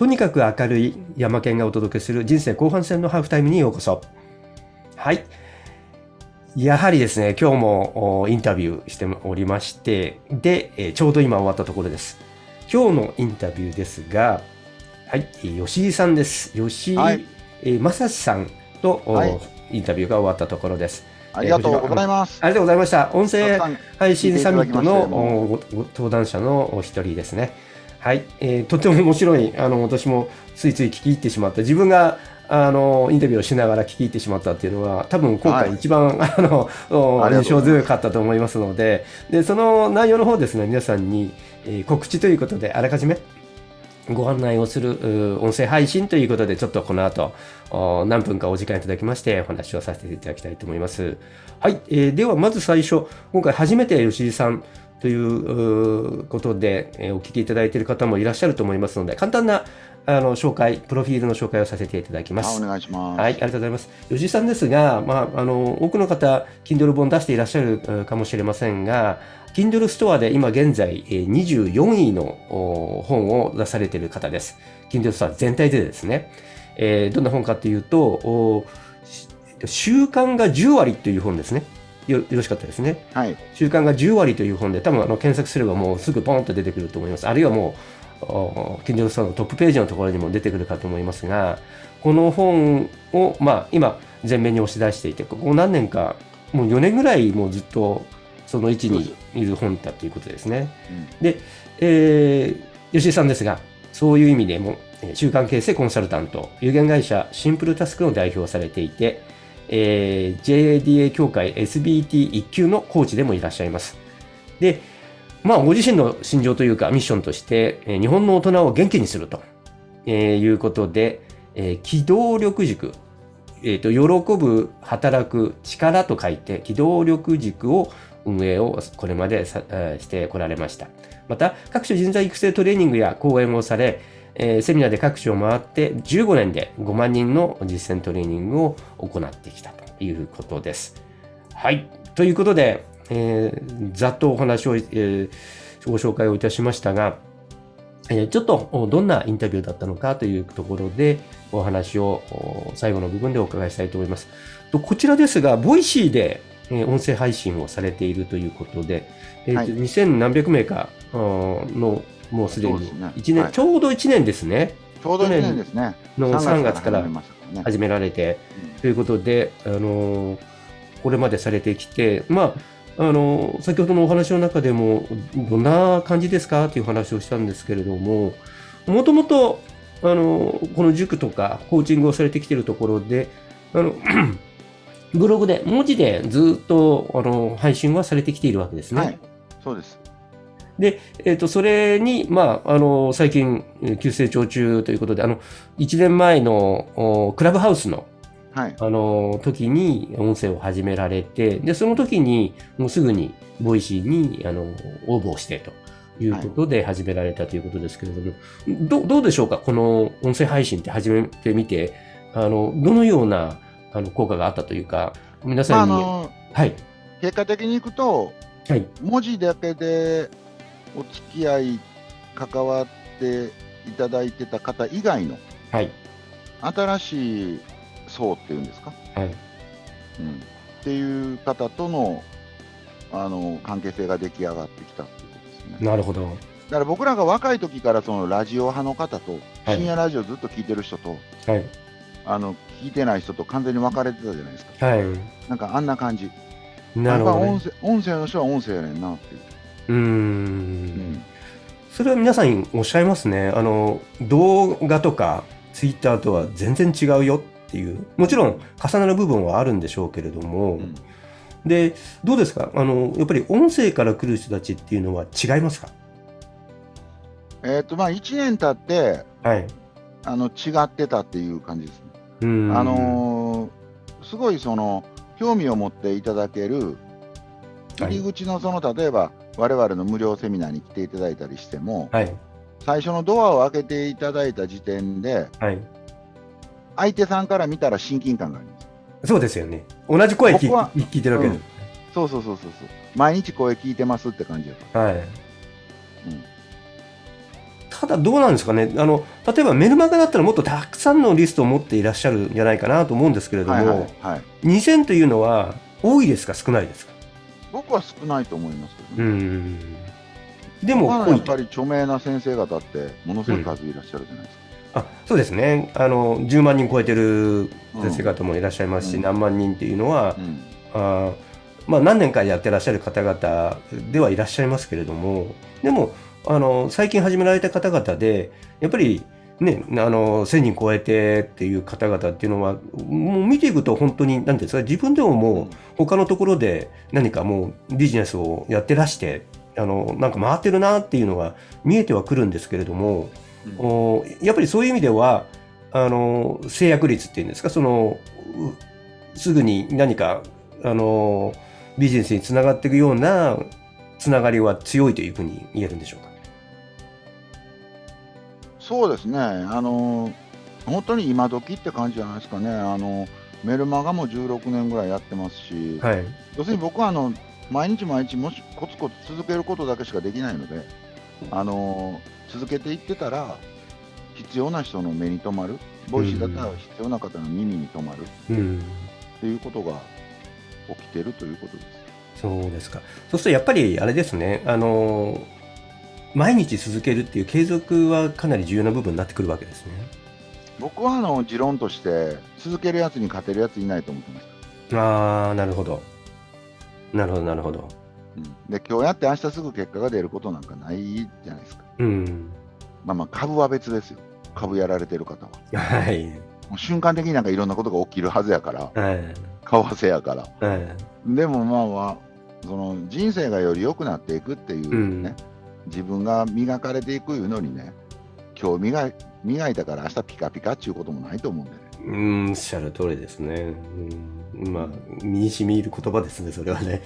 とにかく明るい山県がお届けする人生後半戦のハーフタイムにようこそ。はい。やはりですね、今日もインタビューしておりまして、で、ちょうど今終わったところです。今日のインタビューですが、はい、吉井さんです。吉井、はい、正史さんと、はい、インタビューが終わったところです。ありがとうございます。ありがとうございました。音声配信サミットの登壇者のお一人ですね。はい、えー、とても面白い、あの、私もついつい聞き入ってしまった。自分があの、インタビューをしながら聞き入ってしまったっていうのは、多分今回一番、はい、あの、印象強かったと思いますので、で、その内容の方ですね、皆さんに、えー、告知ということで、あらかじめ、ご案内をする音声配信ということで、ちょっとこの後、何分かお時間いただきまして、お話をさせていただきたいと思います。はい。えー、では、まず最初、今回初めて吉井さんということで、えー、お聞きいただいている方もいらっしゃると思いますので、簡単なあの紹介、プロフィールの紹介をさせていただきます。お願いします。はい、ありがとうございます。吉井さんですが、まあ、あの、多くの方、Kindle 本出していらっしゃるかもしれませんが、Kindle ストアで今現在24位の本を出されている方です。Kindle ストア全体でですね。えー、どんな本かというと、習慣が10割という本ですね。よよろしかったですね。はい。習慣が10割という本で、多分あの検索すればもうすぐポンと出てくると思います。あるいはもう、Kindle ストアのトップページのところにも出てくるかと思いますが、この本を、まあ、今、前面に押し出していて、ここ何年か、もう4年ぐらいもうずっとその位置にいる本だということですね。うん、で、えー、吉井さんですが、そういう意味でも、習慣形成コンサルタント、有限会社シンプルタスクの代表をされていて、えー、JADA 協会 SBT1 級のコーチでもいらっしゃいます。で、まあ、ご自身の心情というかミッションとして、えー、日本の大人を元気にすると、えー、いうことで、えー、機動力軸、えっ、ー、と、喜ぶ、働く、力と書いて、機動力軸を運営をこれまでしてこられました。また、各種人材育成トレーニングや講演をされ、えー、セミナーで各地を回って15年で5万人の実践トレーニングを行ってきたということです。はい。ということで、えー、ざっとお話を、えー、ご紹介をいたしましたが、えー、ちょっとどんなインタビューだったのかというところでお話を最後の部分でお伺いしたいと思います。こちらですが、 Voicy でえ音声配信をされているということで、えーはい、2000何百名かの、もうすでに1年、はい、ちょうど1年ですね。ちょうど1年ですね。の3月から始められて、ということで、あのこれまでされてきて、まあ、あの先ほどのお話の中でも、どんな感じですかという話をしたんですけれども、もともと、あのこの塾とかコーチングをされてきているところで、あのブログで、文字でずっとあの配信はされてきているわけですね。はい、そうです。で、えっ、ー、と、それに、まあ、あの、最近、急成長中ということで、あの、1年前のクラブハウスの、はい、あの、時に音声を始められて、で、その時に、もうすぐに、 Voicy に、あの、応募してと。いうことで始められたということですけれども、はい、どどうでしょうか？この音声配信って始めてみて、あの、どのようなあの効果があったというか、皆さんに。まあ、はい、結果的にいくと、はい、文字だけでお付き合い、関わっていただいてた方以外の、はい、新しい層っていうんですか、はいうん、っていう方とのあの関係性が出来上がってきたっていうことですね。なるほど。だから僕らが若い時からそのラジオ派の方と、深夜ラジオずっと聞いてる人と、はい、あの聞いてない人と完全に分かれてたじゃないですか。はい。なんかあんな感じ。なるほど、ね、音声。音声の人は音声やねんなっていう。うんうん。それは皆さんおっしゃいますね。あの、動画とかツイッターとは全然違うよっていう。もちろん重なる部分はあるんでしょうけれども、うん、で、どうですか？あの、やっぱり音声から来る人たちっていうのは違いますか？えっ、と、まあ、1年経って、はい。あの、違ってたっていう感じですね。あのー、すごいその興味を持っていただける入り口のその、例えば我々の無料セミナーに来ていただいたりしても、はい、最初のドアを開けていただいた時点で、はい、相手さんから見たら親近感があります。そうですよね。同じ声聞聞いてるわけで、うん、そうそうそうそう毎日声聞いてますって感じはい。うん、ただどうなんですかね。あの例えばメルマガだったらもっとたくさんのリストを持っていらっしゃるんじゃないかなと思うんですけれども、はいはいはい、2000というのは多いですか？少ないですか？僕は少ないと思いますけど、ね、うん。でもやっぱり著名な先生方ってものすごい数いらっしゃるじゃないですか。うん、あそうですね。あの10万人超えてる先生方もいらっしゃいますし、うん、何万人っていうのは、うん、あまあ、何年かやってらっしゃる方々ではいらっしゃいますけれどもでもあの最近始められた方々でやっぱりね、あの1000人超えてっていう方々っていうのはもう見ていくと本当に何ですか自分でももう他のところで何かもうビジネスをやってらしてあのなんか回ってるなっていうのが見えてはくるんですけれども、うん、やっぱりそういう意味ではあの制約率っていうんですかそのすぐに何かあのビジネスにつながっていくようなつながりは強いというふうに言えるんでしょうかそうですね、あの本当に今時って感じじゃないですかね、あのメルマガも16年ぐらいやってますし、はい、要するに僕はあの毎日毎日もしコツコツ続けることだけしかできないので、あの続けていってたら、必要な人の目に留まる、 Voicy だったら必要な方の耳に留まる、うん、っていうことが起きてるということです。そうですか。そうするとやっぱりあれですね、あの毎日続けるっていう継続はかなり重要な部分になってくるわけですね。僕はあの持論として続けるやつに勝てるやついないと思ってました。ああ、なるほど。なるほど、なるほど。うん、で今日やって明日すぐ結果が出ることなんかないじゃないですか。うん。まあまあ株は別ですよ。株やられてる方は。はい。もう瞬間的になんかいろんなことが起きるはずやから。はい。為替やから。はい。でもまあまあその人生がより良くなっていくっていうね。うん自分が磨かれていくいうのにね、今日磨磨いたから明日ピカピカっていうこともないと思うんでね。うん、おっしゃる通りですね。うん、まあ、身にしみいる言葉ですね、それはね。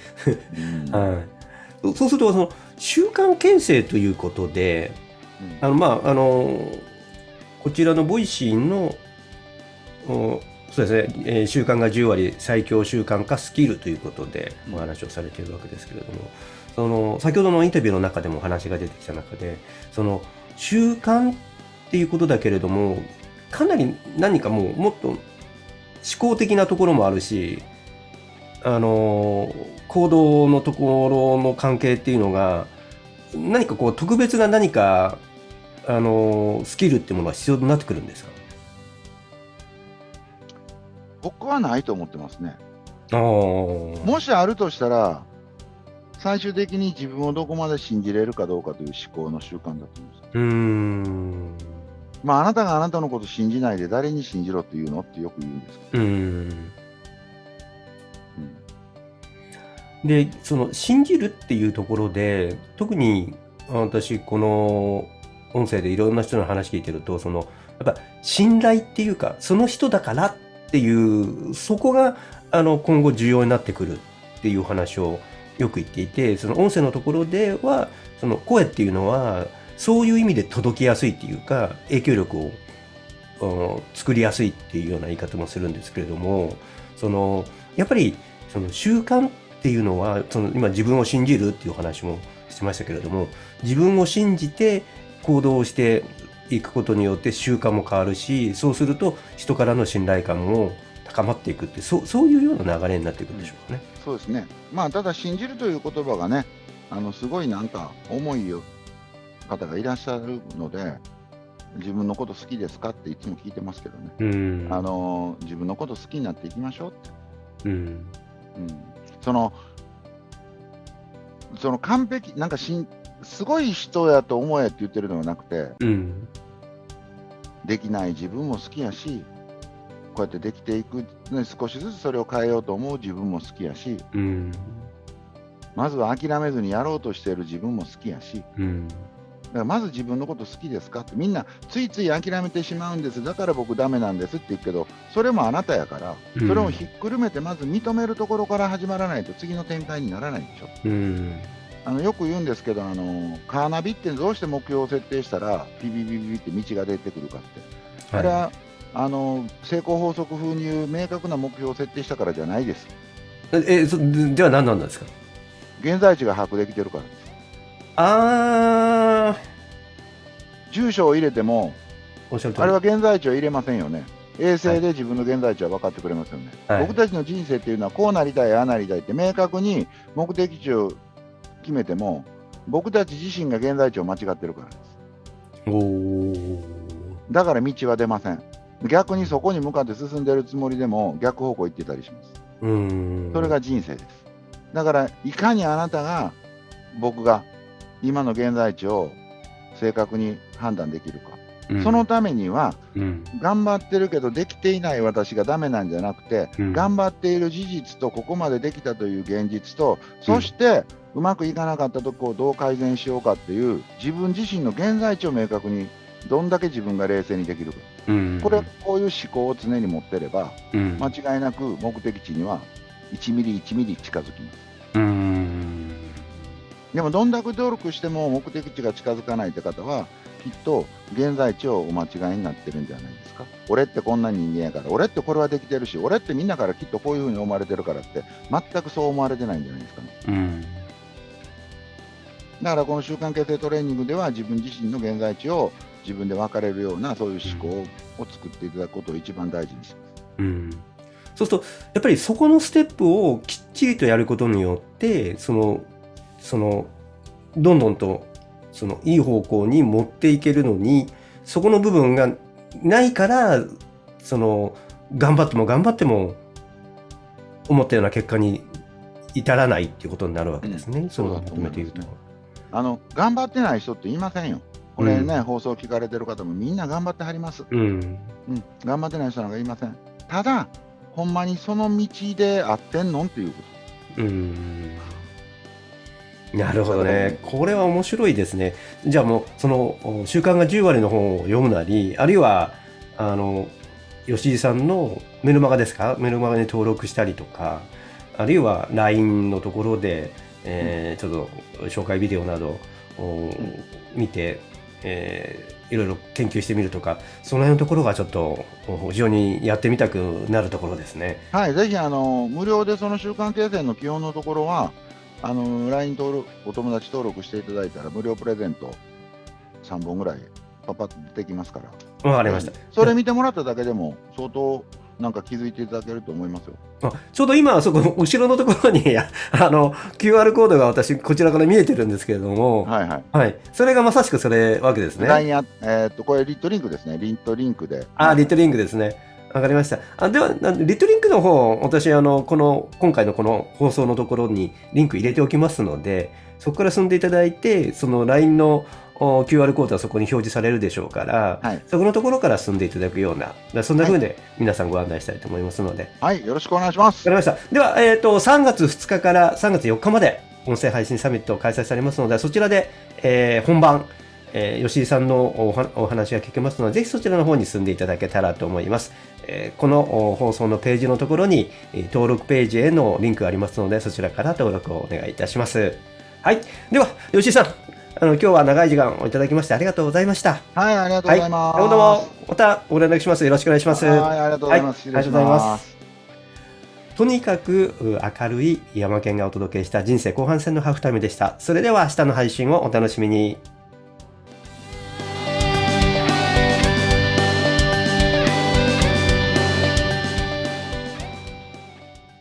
はい。そうすると、その、習慣形成ということで、うん、あの、まあ、あの、こちらの Voicy の、そうですね、えー、習慣が10割最強習慣化スキルということでお話をされているわけですけれども、その先ほどのインタビューの中でも話が出てきた中でその習慣っていうことだけれどもかなり何かもうもっと思考的なところもあるしあの行動のところの関係っていうのが何かこう特別な何かあのスキルっていうものが必要になってくるんですか？僕はないと思ってますね。もしあるとしたら最終的に自分をどこまで信じれるかどうかという思考の習慣だと思います。うんまあ、あなたがあなたのこと信じないで誰に信じろって言うのってよく言うんですけど。うんでその信じるっていうところで特に私この音声でいろんな人の話聞いてるとそのやっぱ信頼っていうかその人だからっていうそこがあの今後重要になってくるっていう話をよく言っていてその音声のところではその声っていうのはそういう意味で届きやすいっていうか影響力を作りやすいっていうような言い方もするんですけれどもそのやっぱりその習慣っていうのはその今自分を信じるっていう話もしてましたけれども自分を信じて行動していくことによって習慣も変わるしそうすると人からの信頼感も高まっていくってそうそういうような流れになっていくんでしょうかね。そうですね。まあ、ただ信じるという言葉がね、あのすごいなんか重い方がいらっしゃるので、自分のこと好きですかっていつも聞いてますけどね、うん、あの自分のこと好きになっていきましょうって。うん、うん、そのその完璧、なんかしんすごい人やと思えって言ってるのではなくて、うん、できない自分も好きやし、こうやってできていく、ね、少しずつそれを変えようと思う自分も好きやし、うん、まずは諦めずにやろうとしている自分も好きやし、うん、だからまず自分のこと好きですかってみんなついつい諦めてしまうんです。だから僕ダメなんですって言うけどそれもあなたやからそれをひっくるめてまず認めるところから始まらないと次の展開にならないでしょ。うん。あのよく言うんですけどあのカーナビってどうして目標を設定したらピピピピって道が出てくるかって、あれはあの成功法則風にいう明確な目標を設定したからじゃないです。えそでは何なんですか？現在地が把握できてるからです。あ住所を入れても、あれは現在地を入れませんよね。衛星で自分の現在地は分かってくれますよね、はい、僕たちの人生っていうのはこうなりたい、ああなりたいって明確に目的地を決めても僕たち自身が現在地を間違ってるからです。だから道は出ません逆にそこに向かって進んでるつもりでも逆方向行ってたりします。それが人生です。だからいかにあなたが僕が今の現在地を正確に判断できるか。そのためには、うん、頑張ってるけどできていない私がダメなんじゃなくて、うん、頑張っている事実とここまでできたという現実とそして、うまくいかなかったとこをどう改善しようかっていう自分自身の現在地を明確にどんだけ自分が冷静にできるか、うんこれこういう思考を常に持ってれば、うん、間違いなく目的地には1ミリ1ミリ近づきます。うんでもどんだけ努力しても目的地が近づかないって方はきっと現在地をお間違いになってるんじゃないですか。俺ってこんな人間やから、俺ってこれはできてるし、俺ってみんなからきっとこういうふうに思われてるからって、全くそう思われてないんじゃないですかね。うん、だからこの習慣形成トレーニングでは自分自身の現在地を自分で分かれるようなそういう思考を作っていただくことを一番大事にします。うん。そうするとやっぱりそこのステップをきっちりとやることによってそのそのどんどんとそのいい方向に持っていけるのにそこの部分がないからその頑張っても頑張っても思ったような結果に至らないっていうことになるわけですね、うん、そうていると、あの頑張ってない人っていませんよこれね、うん、放送聞かれてる方もみんな頑張ってはります、うん、うん、頑張ってない人なんかいません。ただほんまにその道で合ってんのっていうこと。うん。なるほどね。これは面白いですね。じゃあもう、その、習慣が10割の本を読むなり、あるいは、あの、吉井さんのメルマガですか？メルマガに登録したりとか、あるいは LINE のところで、えー、ちょっと紹介ビデオなどを見て、えー、いろいろ研究してみるとか、その辺のところがちょっと非常にやってみたくなるところですね。はい、ぜひあの無料でその習慣形成の基本のところは、あの LINE 登録お友達登録していただいたら無料プレゼント3本ぐらいパパッと出てきますから。わかりました。それ見てもらっただけでも相当なんか気づいていただけると思いますよ。あちょうど今、そこの後ろのところに あの QR コードが私、こちらから見えてるんですけれども、はいはい。はい、それがまさしくそれわけですね。LINE や、えー、っと、これリットリンクですね。リットリンクで。あ、リットリンクですね。わかりました。あでは、リトリンクの方、私、あの、この、今回のこの放送のところにリンク入れておきますので、そこから進んでいただいて、その LINE の QR コードはそこに表示されるでしょうから、はい、そこのところから進んでいただくような、そんな風で皆さんご案内したいと思いますので。はい、よろしくお願いします。わかりました。では、えっ、ー、と、3月2日から3月4日まで、音声配信サミット開催されますので、そちらで、えー、本番、えー、吉井さんのお話が聞けますので、ぜひそちらの方に進んでいただけたらと思います。えー、この放送のページのところに、登録ページへのリンクがありますので、そちらから登録をお願いいたします。はい。では、吉井さん、あの今日は長い時間をいただきましてありがとうございました。はい、ありがとうございます。はい、どうも、またご連絡します。よろしくお願いします。はい、ありがとうございます。はい、ありがとうございます。とにかく明るい山県がお届けした人生後半戦のハーフタイムでした。それでは明日の配信をお楽しみに。